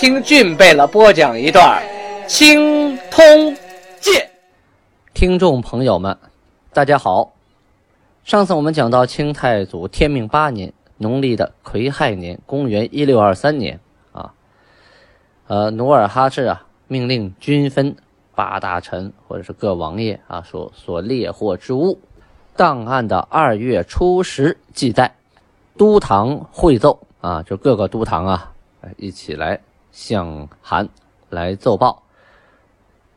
听俊贝勒播讲一段《青通剑》，听众朋友们，大家好。上次我们讲到清太祖天命八年，农历的癸亥年，公元一六二三年啊，呃，努尔哈赤啊，命令均分八大臣或者是各王爷啊所所猎获之物，档案的二月初十记载，都堂会奏啊，就各个都堂啊，一起来。向韩来奏报，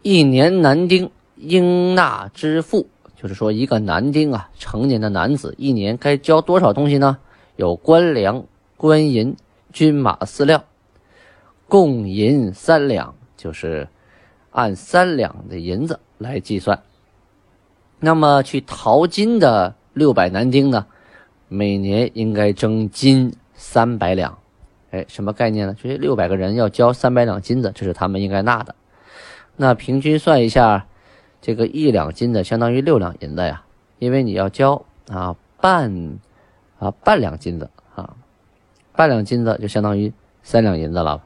一年男丁应纳之赋，就是说一个男丁啊，成年的男子一年该交多少东西呢？有官粮、官银、军马饲料，共银三两，就是按三两的银子来计算。那么去淘金的六百男丁呢，每年应该征金三百两。哎，什么概念呢？就是六百个人要交三百两金子，这是他们应该纳的。那平均算一下，这个一两金子相当于六两银子呀，因为你要交啊半啊半两金子啊，半两金子就相当于三两银子了。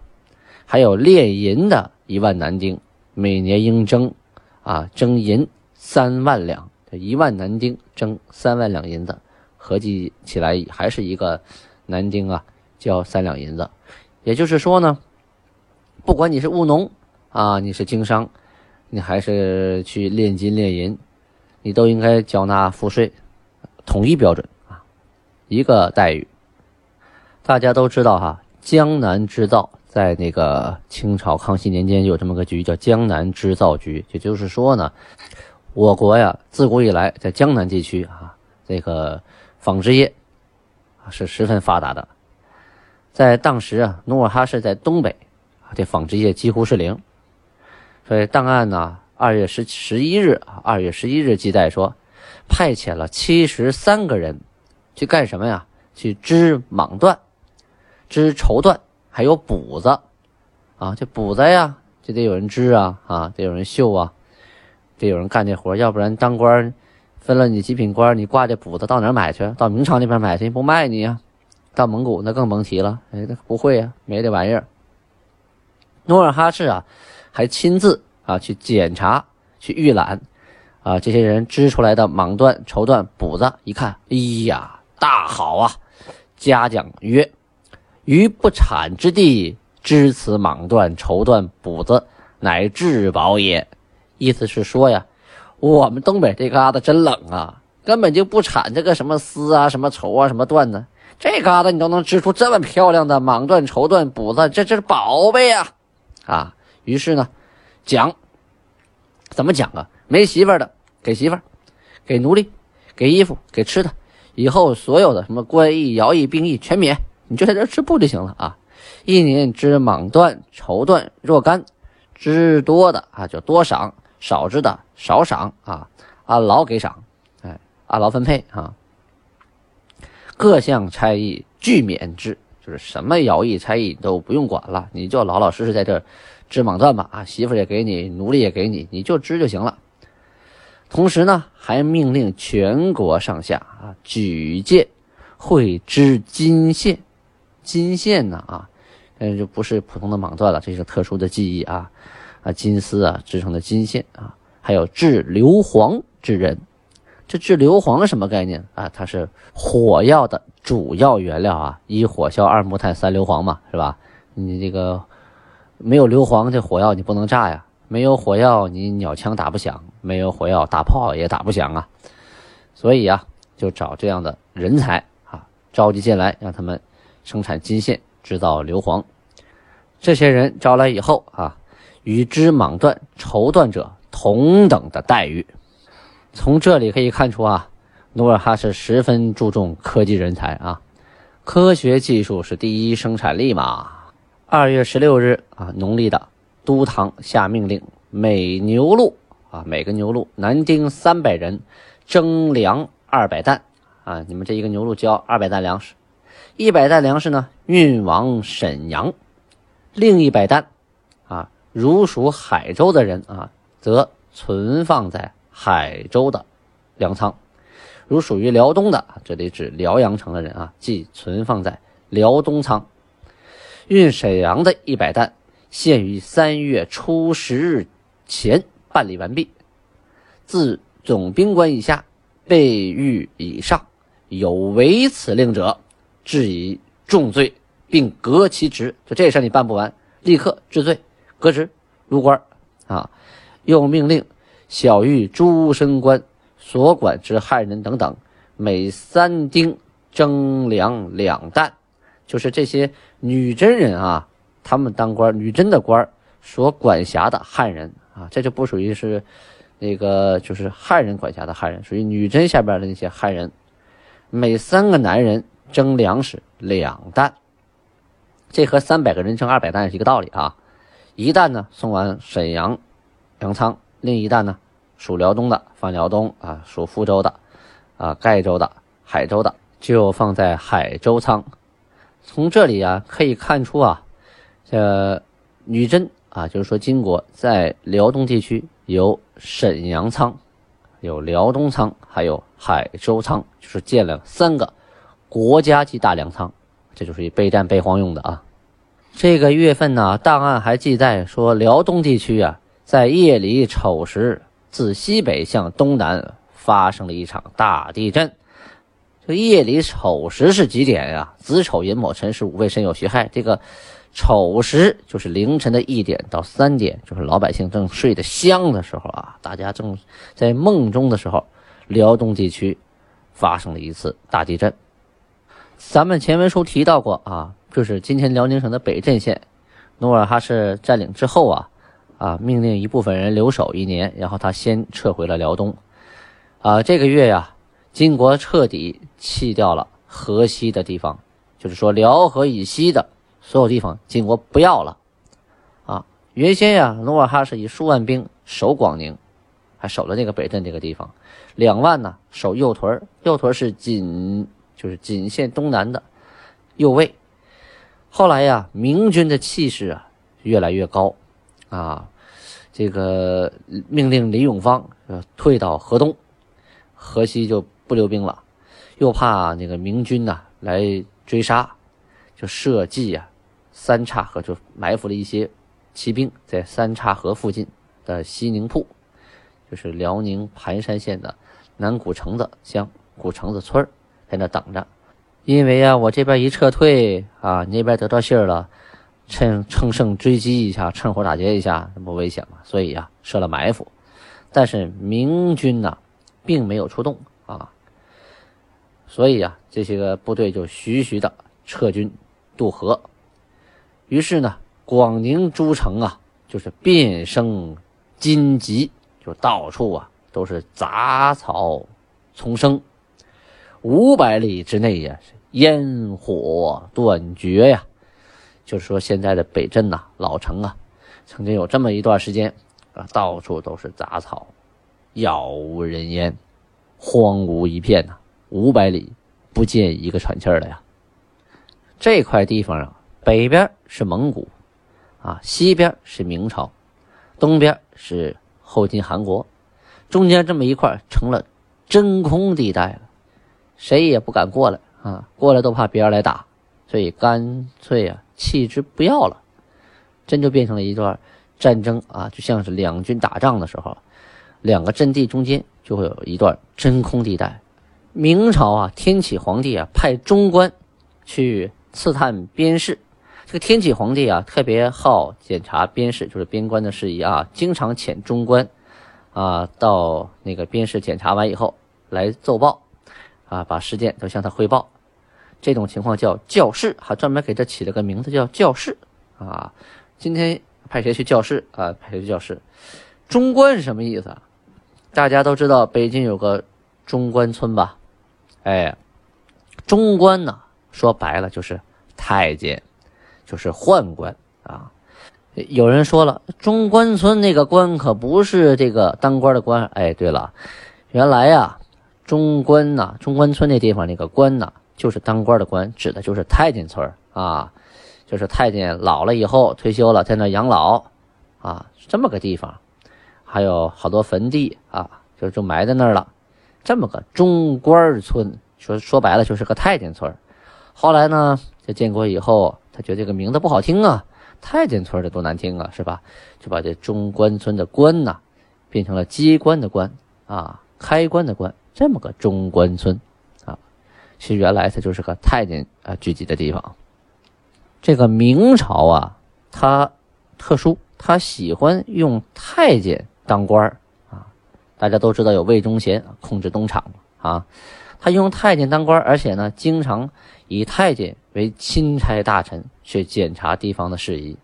还有猎银的一万男丁，每年应征啊征银三万两，这一万男丁征三万两银子，合计起来还是一个男丁啊。交三两银子，也就是说呢，不管你是务农啊，你是经商，你还是去炼金炼银，你都应该缴纳赋税，统一标准啊，一个待遇。大家都知道哈，江南织造在那个清朝康熙年间有这么个局叫江南织造局，也就是说呢，我国呀自古以来在江南地区啊，这个纺织业是十分发达的。在当时啊，努尔哈赤在东北，这纺织业几乎是零。所以档案呢，二月十十一日啊，二月十一日记载说，派遣了七十三个人去干什么呀？去织蟒缎、织绸缎，还有补子啊。这补子呀，就得有人织啊，啊，得有人绣啊，得有人干这活要不然当官分了你几品官，你挂这补子到哪买去？到明朝那边买去，不卖你呀？到蒙古那更甭提了，哎，那不会呀，没这玩意儿。努尔哈赤啊，还亲自啊去检查、去预览啊这些人织出来的蟒缎、绸缎、补子，一看，哎呀，大好啊！嘉奖曰：“于不产之地织此蟒缎、绸缎、补子，乃至宝也。”意思是说呀，我们东北这旮瘩真冷啊，根本就不产这个什么丝啊、什么绸啊、什么缎呢。这旮瘩你都能织出这么漂亮的蟒缎、绸缎、补子，这这是宝贝呀！啊，于是呢，讲怎么讲啊？没媳妇的给媳妇，给奴隶，给衣服，给吃的，以后所有的什么官役、徭役、兵役全免，你就在这织布就行了啊！一年织蟒缎、绸缎若干，织多的啊就多赏，少织的少赏啊，按劳给赏，哎，按劳分配啊。各项差役俱免之，就是什么徭役差役都不用管了，你就老老实实在这织蟒缎吧。啊，媳妇也给你，奴隶也给你，你就织就行了。同时呢，还命令全国上下啊举荐会织金线，金线呢啊，嗯就不是普通的蟒缎了，这是特殊的技艺啊啊金丝啊织成的金线啊，还有制硫磺之人。这制硫磺什么概念啊？它是火药的主要原料啊，一火硝二木炭三硫磺嘛，是吧？你这个没有硫磺，这火药你不能炸呀；没有火药，你鸟枪打不响；没有火药，大炮也打不响啊。所以啊，就找这样的人才啊，召集进来，让他们生产金线，制造硫磺。这些人招来以后啊，与织蟒缎、绸缎者同等的待遇。从这里可以看出啊，努尔哈赤十分注重科技人才啊，科学技术是第一生产力嘛。二月十六日啊，农历的都堂下命令，每牛录啊，每个牛录男丁三百人，征粮二百担啊，你们这一个牛录交二百担粮食，一百担粮食呢运往沈阳，另一百担啊，如属海州的人啊，则存放在海州的粮仓；如属于辽东的，这里指辽阳城的人啊，即存放在辽东仓。运沈阳的一百担，限于三月初十日前办理完毕。自总兵官以下，被御以上，有违此令者，治以重罪，并革其职。就这事你办不完，立刻治罪，革职，入官。啊！又命令小狱诸身官所管之汉人等等，每三丁征粮两担。就是这些女真人啊，他们当官，女真的官所管辖的汉人啊，这就不属于是那个，就是汉人管辖的汉人，属于女真下边的那些汉人。每三个男人征粮食两担，这和三百个人征二百担是一个道理啊。一担呢送往沈阳粮仓，另一担呢属辽东的放辽东啊，属福州的啊，盖州的、海州的就放在海州仓。从这里啊可以看出啊，这女真啊，就是说金国在辽东地区有沈阳仓、有辽东仓，还有海州仓，就是建了三个国家级大粮仓，这就是以备战备荒用的啊。这个月份呢，档案还记载说，辽东地区啊，在夜里丑时，自西北向东南发生了一场大地震。这夜里丑时是几点呀？子丑寅卯辰巳午未申酉戌亥。这个丑时就是凌晨的一点到三点，就是老百姓正睡得香的时候啊，大家正在梦中的时候，辽东地区发生了一次大地震。咱们前文书提到过啊，就是今天辽宁省的北镇县，努尔哈赤占领之后啊，啊命令一部分人留守一年，然后他先撤回了辽东。啊，这个月呀。金国彻底弃掉了河西的地方，就是说辽河以西的所有地方，金国不要了。啊，原先呀，努尔哈赤以数万兵守广宁，还守了那个北镇这个地方，两万呢守右屯右屯是仅，就是仅限东南的右卫。后来呀，明军的气势啊越来越高，啊，这个命令李永芳退到河东，河西就。不留兵了，又怕那个明军呐来追杀，就设计呀三岔河，就埋伏了一些骑兵在三岔河附近的西宁铺，就是辽宁盘山县的南古城子乡古城子村在那等着。因为呀，我这边一撤退啊，那边得到信儿了，趁乘胜追击一下，趁火打劫一下，那不危险吗？所以呀，设了埋伏。但是明军呐，并没有出动啊。所以啊，这些个部队就徐徐的撤军渡河。于是呢，广宁诸城啊，就是遍生荆棘，就到处啊都是杂草丛生。五百里之内呀，是烟火断绝呀。就是说，现在的北镇呐，老城啊，曾经有这么一段时间啊，到处都是杂草，杳无人烟，荒芜一片呐。五百里不见一个喘气儿的呀！这块地方啊，北边是蒙古，啊，西边是明朝，东边是后金韩国，中间这么一块成了真空地带了，谁也不敢过来啊！过来都怕别人来打，所以干脆啊弃之不要了，真就变成了一段战争啊，就像是两军打仗的时候，两个阵地中间就会有一段真空地带。明朝啊，天启皇帝啊，派中官去刺探边事。这个天启皇帝啊，特别好检查边事，就是边关的事宜啊，经常遣中官啊到那个边事检查完以后来奏报啊，把事件都向他汇报。这种情况叫教室，还专门给他起了个名字叫教室啊。今天派谁去教室啊？派谁去教室？中官是什么意思？大家都知道北京有个中关村吧？哎，中官呢？说白了就是太监，就是宦官啊。有人说了，中关村那个官可不是这个当官的官。哎，对了，原来呀，中关呐，中关村那地方那个官呐，就是当官的官，指的就是太监村啊，就是太监老了以后退休了，在那养老啊，这么个地方，还有好多坟地啊，就就埋在那儿了，这么个中关村，说说白了就是个太监村。后来呢，在建国以后，他觉得这个名字不好听啊。太监村的多难听啊，是吧？就把这中关村的关呐，变成了机关的关啊，开关的关，这么个中关村。其实原来它就是个太监啊聚集的地方。这个明朝啊，它特殊，它喜欢用太监当官啊。大家都知道有魏忠贤控制东厂啊，他用太监当官，而且呢，经常以太监为钦差大臣。去检查地方的事宜，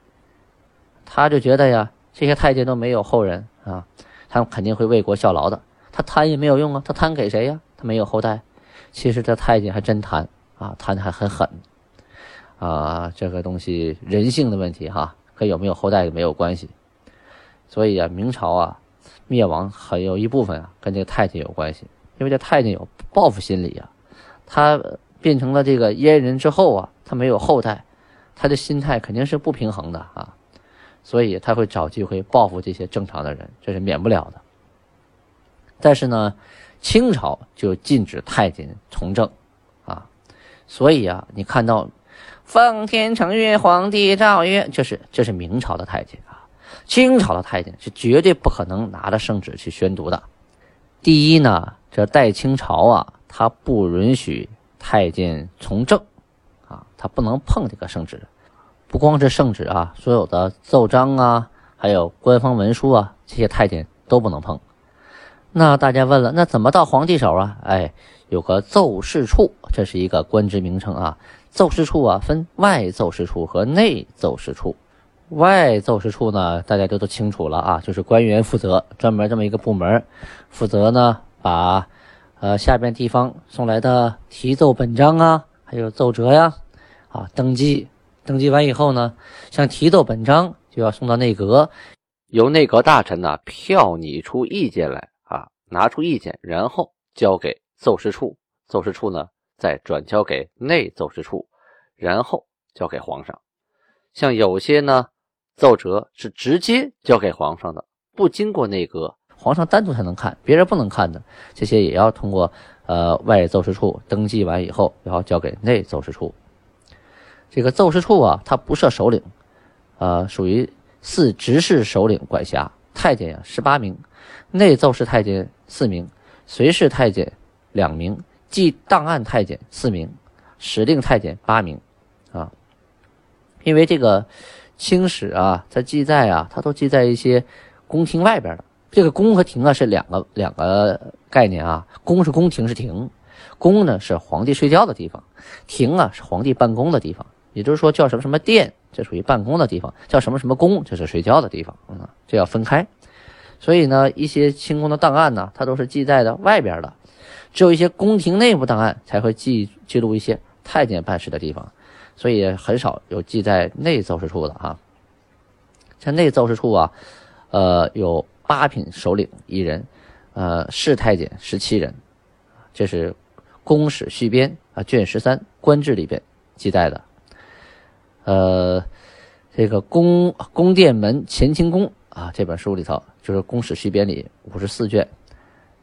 他就觉得呀，这些太监都没有后人啊，他们肯定会为国效劳的。他贪也没有用啊，他贪给谁呀？他没有后代。其实这太监还真贪啊，贪的还很狠啊。这个东西人性的问题哈，跟有没有后代没有关系。所以啊，明朝啊灭亡很有一部分啊跟这个太监有关系，因为这太监有报复心理啊。他变成了这个阉人之后啊，他没有后代。他的心态肯定是不平衡的啊，所以他会找机会报复这些正常的人，这是免不了的。但是呢，清朝就禁止太监从政啊，所以啊，你看到奉天承运，皇帝诏曰，这是这是明朝的太监啊，清朝的太监是绝对不可能拿着圣旨去宣读的。第一呢，这代清朝啊，他不允许太监从政。啊，他不能碰这个圣旨，不光是圣旨啊，所有的奏章啊，还有官方文书啊，这些太监都不能碰。那大家问了，那怎么到皇帝手啊？哎，有个奏事处，这是一个官职名称啊。奏事处啊，分外奏事处和内奏事处。外奏事处呢，大家都都清楚了啊，就是官员负责，专门这么一个部门，负责呢把呃下边地方送来的提奏本章啊。还有奏折呀，啊，登记，登记完以后呢，像提奏本章就要送到内阁，由内阁大臣呢票拟出意见来，拿出意见，然后交给奏事处，奏事处呢再转交给内奏事处，然后交给皇上。像有些呢奏折是直接交给皇上的，不经过内阁，皇上单独才能看，别人不能看的，这些也要通过。呃，外奏事处登记完以后，然后交给内奏事处。这个奏事处啊，它不设首领，呃，属于四执事首领管辖。太监呀，十八名；内奏事太监四名；随侍太监两名；记档案太监四名；使令太监八名。啊，因为这个清史啊，它记载啊，它都记在一些宫廷外边的。这个宫和廷啊是两个两个概念啊，宫是宫廷是廷，宫呢是皇帝睡觉的地方，廷啊是皇帝办公的地方，也就是说叫什么什么殿，这属于办公的地方，叫什么什么宫，这是睡觉的地方，嗯，这要分开。所以呢，一些清宫的档案呢，它都是记载的外边的，只有一些宫廷内部档案才会记记录一些太监办事的地方，所以很少有记在内奏事处的哈。在内奏事处啊，呃有。八品首领一人，呃，侍太监十七人，这是《宫史续编》啊卷十三《官制》里边记载的。呃，这个宫宫殿门乾清宫啊这本书里头，就是《宫史续编》里五十四卷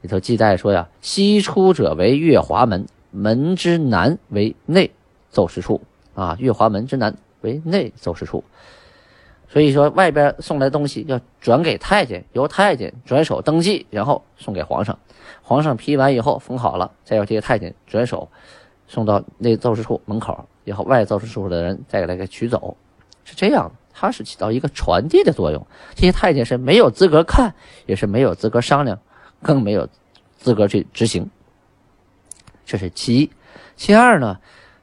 里头记载说呀，西出者为月华门，门之南为内奏事处啊，月华门之南为内奏事处。所以说，外边送来东西要转给太监，由太监转手登记，然后送给皇上。皇上批完以后封好了，再由这些太监转手送到内奏事处门口，然后外奏事处的人再给他给取走，是这样的。它是起到一个传递的作用。这些太监是没有资格看，也是没有资格商量，更没有资格去执行。这是其一。其二呢，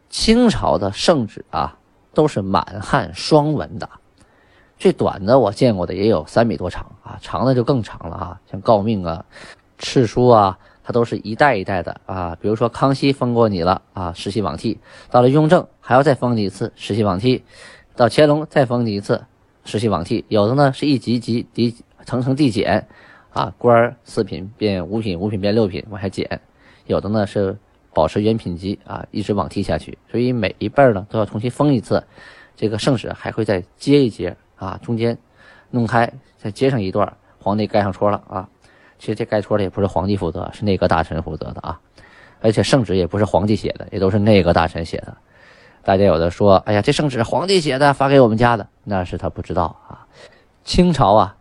清朝的圣旨啊，都是满汉双文的。最短的我见过的也有三米多长啊，长的就更长了啊，像诰命啊、敕书啊，它都是一代一代的啊。比如说康熙封过你了啊，世袭罔替；到了雍正还要再封你一次，世袭罔替；到乾隆再封你一次，世袭罔替。有的呢是一级级递层层递减，啊，官四品变五品，五品变六品，往下减。有的呢是保持原品级啊，一直罔替下去。所以每一辈儿呢都要重新封一次，这个圣旨还会再接一节啊，中间弄开再接上一段，皇帝盖上戳了啊。其实这盖戳的也不是皇帝负责，是内阁大臣负责的啊。而且圣旨也不是皇帝写的，也都是内阁大臣写的。大家有的说：“哎呀，这圣旨皇帝写的，发给我们家的。”那是他不知道啊。清朝啊，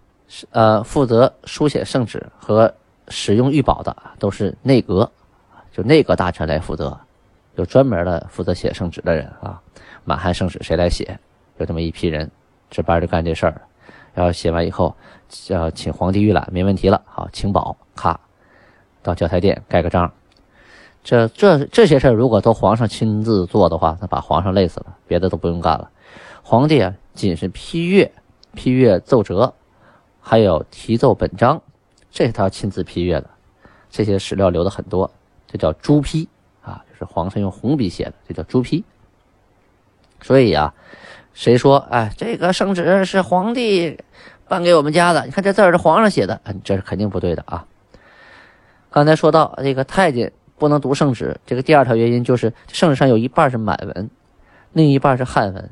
呃负责书写圣旨和使用御宝的都是内阁，就内阁大臣来负责，有专门的负责写圣旨的人啊。满汉圣旨谁来写？有这么一批人值班就干这事儿，然后写完以后，要请皇帝御览，没问题了，好请宝，咔，到交台殿盖个章。这这这些事儿，如果都皇上亲自做的话，那把皇上累死了，别的都不用干了。皇帝啊，仅是批阅、批阅奏折，还有题奏本章，这是他亲自批阅的。这些史料留的很多，这叫朱批啊，就是皇上用红笔写的，这叫朱批。所以啊，谁说哎，这个圣旨是皇帝颁给我们家的？你看这字儿是皇上写的，这是肯定不对的啊。刚才说到这个太监。不能读圣旨，这个第二条原因就是圣旨上有一半是满文，另一半是汉文。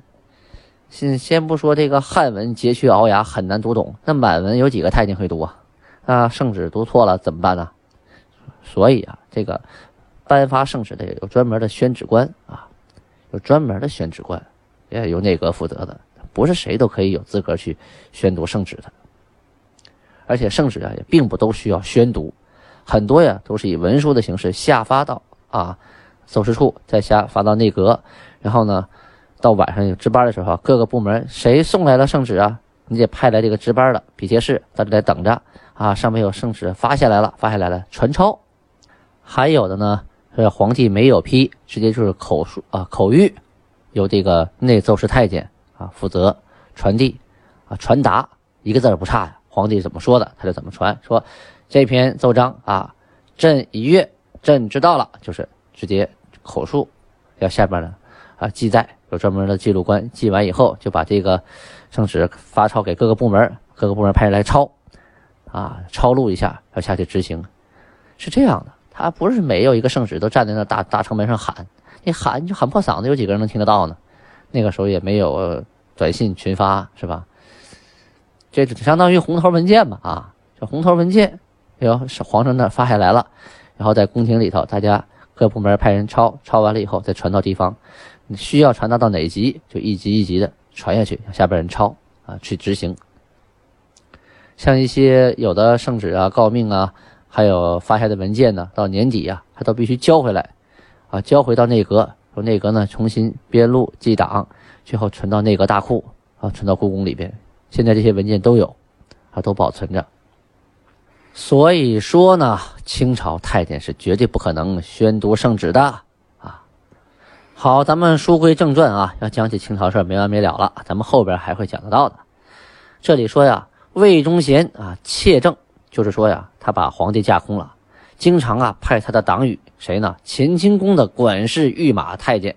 先先不说这个汉文佶屈聱牙很难读懂，那满文有几个太监会读啊？啊，圣旨读错了怎么办呢？所以啊，这个颁发圣旨的有专门的宣旨官啊，有专门的宣旨官，也由内阁负责的，不是谁都可以有资格去宣读圣旨的。而且圣旨啊，也并不都需要宣读。很多呀，都是以文书的形式下发到啊奏事处，再下发到内阁，然后呢，到晚上有值班的时候，各个部门谁送来了圣旨啊，你得派来这个值班的笔笺室在这来等着啊，上面有圣旨发下来了，发下来了传抄。还有的呢，是皇帝没有批，直接就是口述啊口谕，由这个内奏事太监啊负责传递啊传达，一个字不差呀，皇帝怎么说的他就怎么传说。这篇奏章啊，朕已阅，朕知道了，就是直接口述，要下边呢啊记载，有专门的记录官记完以后，就把这个圣旨发抄给各个部门，各个部门派人来抄，啊抄录一下，要下去执行，是这样的。他不是每有一个圣旨都站在那大大城门上喊，你喊就喊破嗓子，有几个人能听得到呢？那个时候也没有短信群发，是吧？这相当于红头文件嘛啊，这红头文件。哟，是皇上那发下来了，然后在宫廷里头，大家各部门派人抄，抄完了以后再传到地方，你需要传达到哪级，就一级一级的传下去，让下边人抄啊去执行。像一些有的圣旨啊、诰命啊，还有发下的文件呢，到年底啊，他都必须交回来，啊，交回到内阁，由内阁呢重新编录记档，最后存到内阁大库啊，存到故宫里边。现在这些文件都有，啊，都保存着。所以说呢，清朝太监是绝对不可能宣读圣旨的啊。好，咱们书归正传啊，要讲起清朝事没完没了了，咱们后边还会讲得到的。这里说呀，魏忠贤啊窃政，就是说呀，他把皇帝架空了，经常啊派他的党羽谁呢？乾清宫的管事御马太监、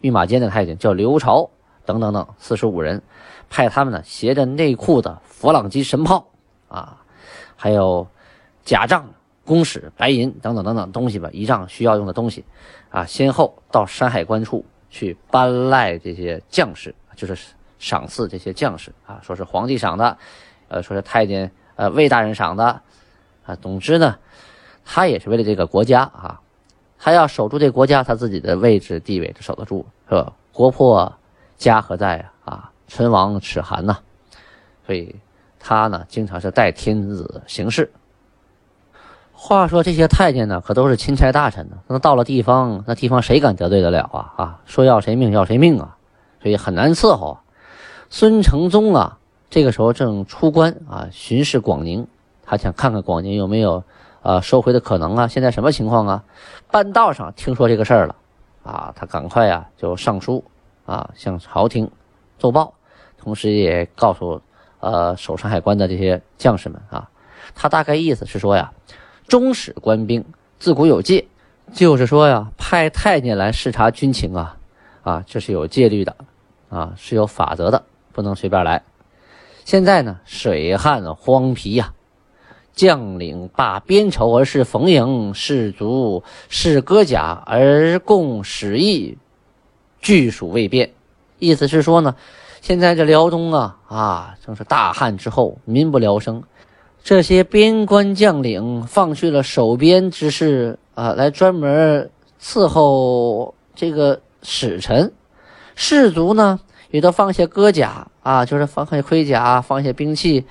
御马监的太监叫刘朝等等等四十五人，派他们呢携着内库的佛朗机神炮啊，还有。假账、公使、白银等等等等东西吧，仪仗需要用的东西，啊，先后到山海关处去搬赖这些将士，就是赏赐这些将士啊，说是皇帝赏的，呃，说是太监呃魏大人赏的，啊，总之呢，他也是为了这个国家啊，他要守住这国家，他自己的位置地位就守得住，是吧？国破家何在啊？啊，唇亡齿寒呐，所以他呢，经常是代天子行事。话说这些太监呢，可都是钦差大臣呢。那到了地方，那地方谁敢得罪得了啊？啊，说要谁命要谁命啊，所以很难伺候。孙承宗啊，这个时候正出关啊，巡视广宁，他想看看广宁有没有啊收回的可能啊。现在什么情况啊？半道上听说这个事儿了，啊，他赶快呀就上书啊，向朝廷奏报，同时也告诉呃守山海关的这些将士们啊，他大概意思是说呀。中使官兵自古有戒，就是说呀，派太监来视察军情啊，啊，这是有戒律的。啊，是有法则的，不能随便来。现在呢，水旱荒皮呀，将领罢边仇而是逢迎，士卒是戈甲而共使役，据属未变。意思是说呢，现在这辽东啊啊，正是大旱之后，民不聊生。这些边关将领放去了守边之事啊，来专门伺候这个使臣；士卒呢，也都放下戈甲啊，就是放下盔甲，放下兵器，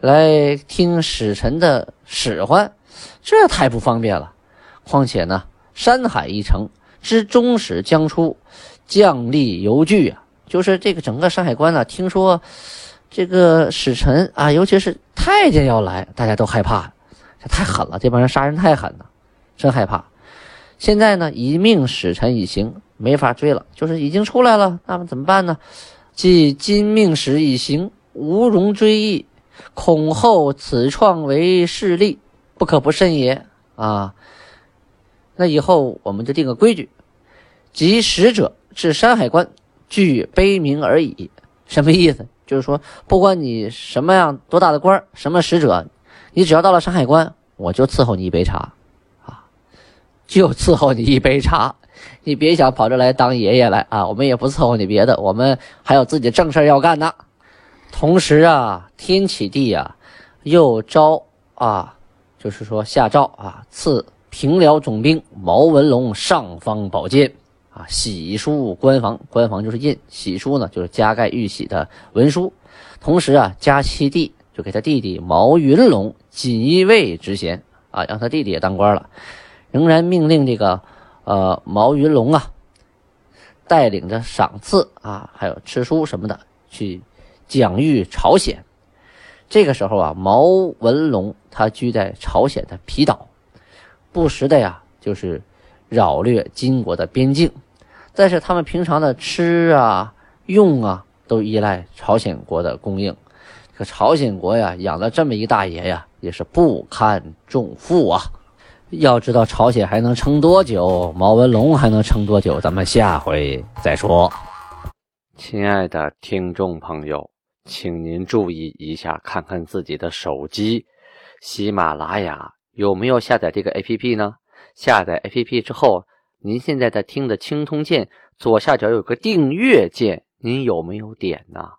来听使臣的使唤。这太不方便了。况且呢，山海一城之中使将出，将力犹惧啊，就是这个整个山海关呢，听说。这个使臣啊，尤其是太监要来，大家都害怕，这太狠了，这帮人杀人太狠了，真害怕。现在呢，一命使臣已行，没法追了，就是已经出来了，那么怎么办呢？即今命使已行，无容追忆，恐后此创为势力，不可不慎也啊。那以后我们就定个规矩，即使者至山海关，具悲鸣而已，什么意思？就是说，不管你什么样多大的官什么使者，你只要到了山海关，我就伺候你一杯茶，啊，就伺候你一杯茶。你别想跑这来当爷爷来啊！我们也不伺候你别的，我们还有自己的正事要干呢。同时啊，天启帝啊，又招啊，就是说下诏啊，赐平辽总兵毛文龙尚方宝剑。啊，玺书官房，官房就是印，玺书呢就是加盖玉玺的文书。同时啊，加七弟就给他弟弟毛云龙锦衣卫职衔啊，让他弟弟也当官了。仍然命令这个呃毛云龙啊，带领着赏赐啊，还有吃书什么的去讲谕朝鲜。这个时候啊，毛文龙他居在朝鲜的皮岛，不时的呀，就是扰掠金国的边境。但是他们平常的吃啊、用啊，都依赖朝鲜国的供应。可朝鲜国呀，养了这么一大爷呀，也是不堪重负啊。要知道朝鲜还能撑多久，毛文龙还能撑多久，咱们下回再说。亲爱的听众朋友，请您注意一下，看看自己的手机，喜马拉雅有没有下载这个 APP 呢？下载 APP 之后。您现在在听的青铜剑左下角有个订阅键，您有没有点呢？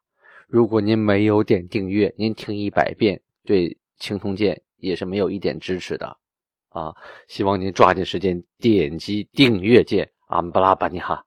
如果您没有点订阅，您听一百遍对青铜剑也是没有一点支持的啊！希望您抓紧时间点击订阅键，阿姆巴拉巴尼哈。